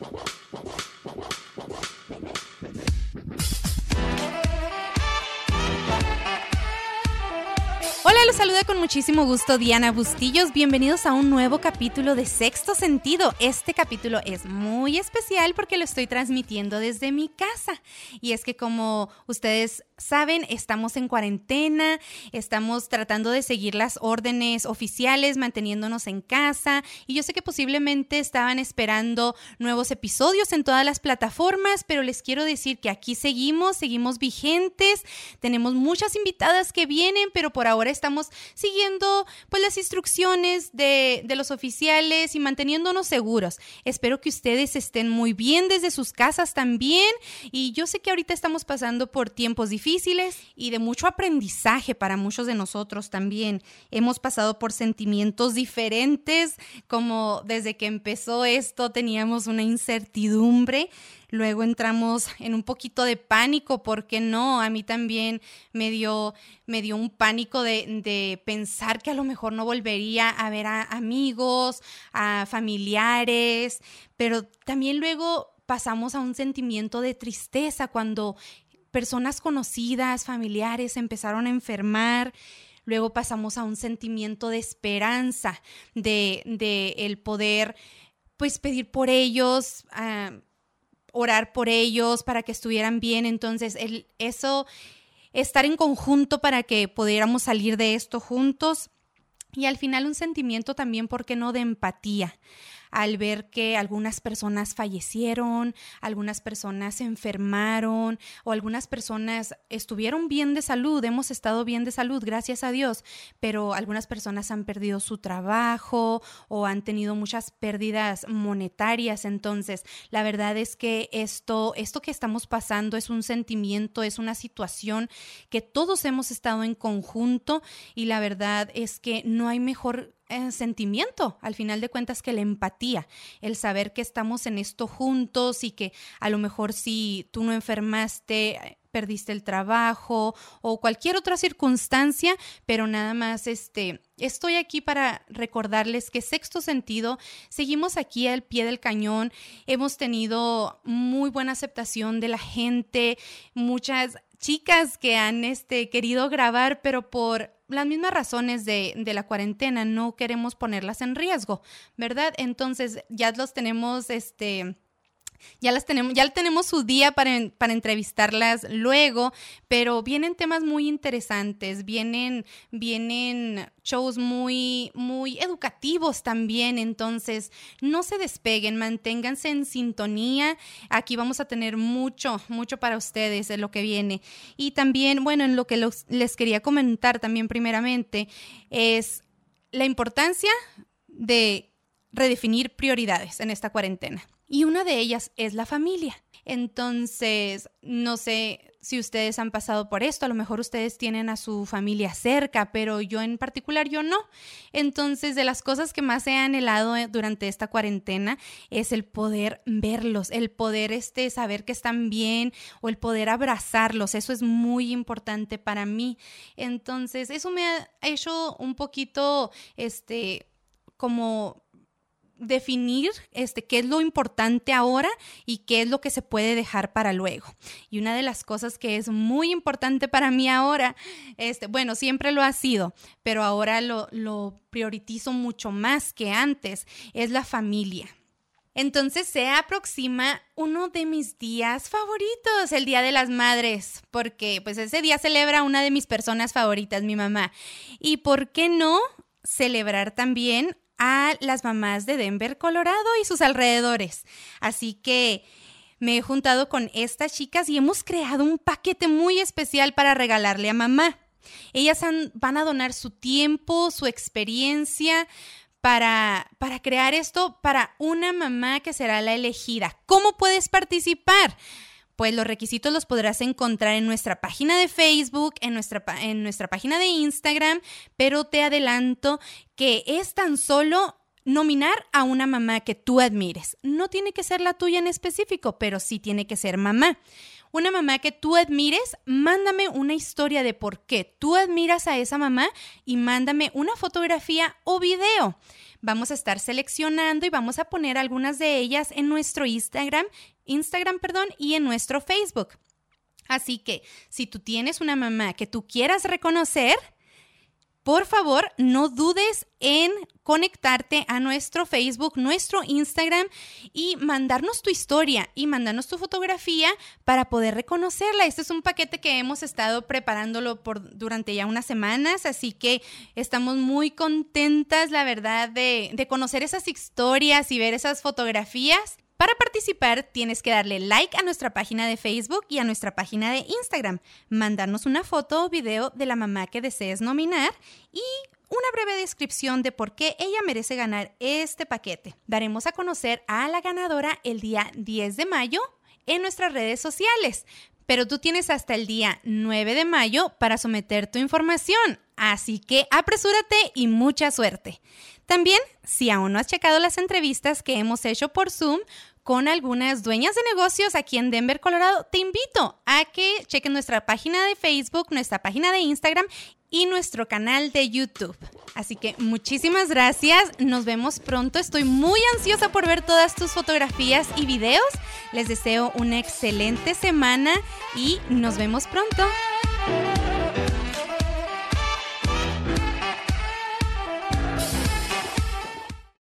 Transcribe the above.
you los saluda con muchísimo gusto Diana Bustillos. Bienvenidos a un nuevo capítulo de Sexto Sentido. Este capítulo es muy especial porque lo estoy transmitiendo desde mi casa. Y es que como ustedes saben, estamos en cuarentena, estamos tratando de seguir las órdenes oficiales, manteniéndonos en casa. Y yo sé que posiblemente estaban esperando nuevos episodios en todas las plataformas, pero les quiero decir que aquí seguimos, seguimos vigentes. Tenemos muchas invitadas que vienen, pero por ahora estamos siguiendo pues las instrucciones de, de los oficiales y manteniéndonos seguros. Espero que ustedes estén muy bien desde sus casas también. Y yo sé que ahorita estamos pasando por tiempos difíciles y de mucho aprendizaje para muchos de nosotros también. Hemos pasado por sentimientos diferentes, como desde que empezó esto teníamos una incertidumbre Luego entramos en un poquito de pánico, porque no? A mí también me dio, me dio un pánico de, de pensar que a lo mejor no volvería a ver a amigos, a familiares, pero también luego pasamos a un sentimiento de tristeza cuando personas conocidas, familiares empezaron a enfermar. Luego pasamos a un sentimiento de esperanza, de, el poder pues pedir por ellos, uh, orar por ellos para que estuvieran bien. Entonces, eso, estar en conjunto para que pudiéramos salir de esto juntos. Y al final un sentimiento también, ¿por qué no?, de empatía al ver que algunas personas fallecieron, algunas personas se enfermaron o algunas personas estuvieron bien de salud, hemos estado bien de salud, gracias a Dios, pero algunas personas han perdido su trabajo o han tenido muchas pérdidas monetarias. Entonces, la verdad es que esto, esto que estamos pasando es un sentimiento, es una situación que todos hemos estado en conjunto y la verdad es que no hay mejor eh, sentimiento, al final de cuentas, que la empatía, el saber que estamos en esto juntos y que a lo mejor si tú no enfermaste, perdiste el trabajo o cualquier otra circunstancia, pero nada más este estoy aquí para recordarles que sexto sentido seguimos aquí al pie del cañón, hemos tenido muy buena aceptación de la gente, muchas chicas que han este querido grabar, pero por las mismas razones de, de, la cuarentena, no queremos ponerlas en riesgo, ¿verdad? Entonces ya los tenemos, este, ya las tenemos, ya tenemos su día para, para, entrevistarlas luego, pero vienen temas muy interesantes, vienen, vienen shows muy, muy educativos también, entonces no se despeguen, manténganse en sintonía, aquí vamos a tener mucho, mucho para ustedes de lo que viene. Y también, bueno, en lo que los, les quería comentar también primeramente es la importancia de redefinir prioridades en esta cuarentena y una de ellas es la familia. Entonces, no sé si ustedes han pasado por esto, a lo mejor ustedes tienen a su familia cerca, pero yo en particular yo no. Entonces, de las cosas que más he anhelado eh, durante esta cuarentena es el poder verlos, el poder este saber que están bien o el poder abrazarlos, eso es muy importante para mí. Entonces, eso me ha hecho un poquito este como definir este, qué es lo importante ahora y qué es lo que se puede dejar para luego. Y una de las cosas que es muy importante para mí ahora, este, bueno, siempre lo ha sido, pero ahora lo, lo prioritizo mucho más que antes, es la familia. Entonces se aproxima uno de mis días favoritos, el Día de las Madres, porque pues ese día celebra una de mis personas favoritas, mi mamá. ¿Y por qué no celebrar también a las mamás de Denver, Colorado y sus alrededores. Así que me he juntado con estas chicas y hemos creado un paquete muy especial para regalarle a mamá. Ellas van a donar su tiempo, su experiencia para, para crear esto para una mamá que será la elegida. ¿Cómo puedes participar? Pues los requisitos los podrás encontrar en nuestra página de Facebook, en nuestra, en nuestra página de Instagram, pero te adelanto que es tan solo nominar a una mamá que tú admires. No tiene que ser la tuya en específico, pero sí tiene que ser mamá. Una mamá que tú admires, mándame una historia de por qué tú admiras a esa mamá y mándame una fotografía o video. Vamos a estar seleccionando y vamos a poner algunas de ellas en nuestro Instagram, Instagram, perdón, y en nuestro Facebook. Así que si tú tienes una mamá que tú quieras reconocer, por favor, no dudes en conectarte a nuestro Facebook, nuestro Instagram y mandarnos tu historia y mandarnos tu fotografía para poder reconocerla. Este es un paquete que hemos estado preparándolo por, durante ya unas semanas, así que estamos muy contentas, la verdad, de, de conocer esas historias y ver esas fotografías. Para participar tienes que darle like a nuestra página de Facebook y a nuestra página de Instagram, mandarnos una foto o video de la mamá que desees nominar y una breve descripción de por qué ella merece ganar este paquete. Daremos a conocer a la ganadora el día 10 de mayo en nuestras redes sociales, pero tú tienes hasta el día 9 de mayo para someter tu información, así que apresúrate y mucha suerte. También, si aún no has checado las entrevistas que hemos hecho por Zoom con algunas dueñas de negocios aquí en Denver, Colorado, te invito a que chequen nuestra página de Facebook, nuestra página de Instagram y nuestro canal de YouTube. Así que muchísimas gracias, nos vemos pronto, estoy muy ansiosa por ver todas tus fotografías y videos. Les deseo una excelente semana y nos vemos pronto.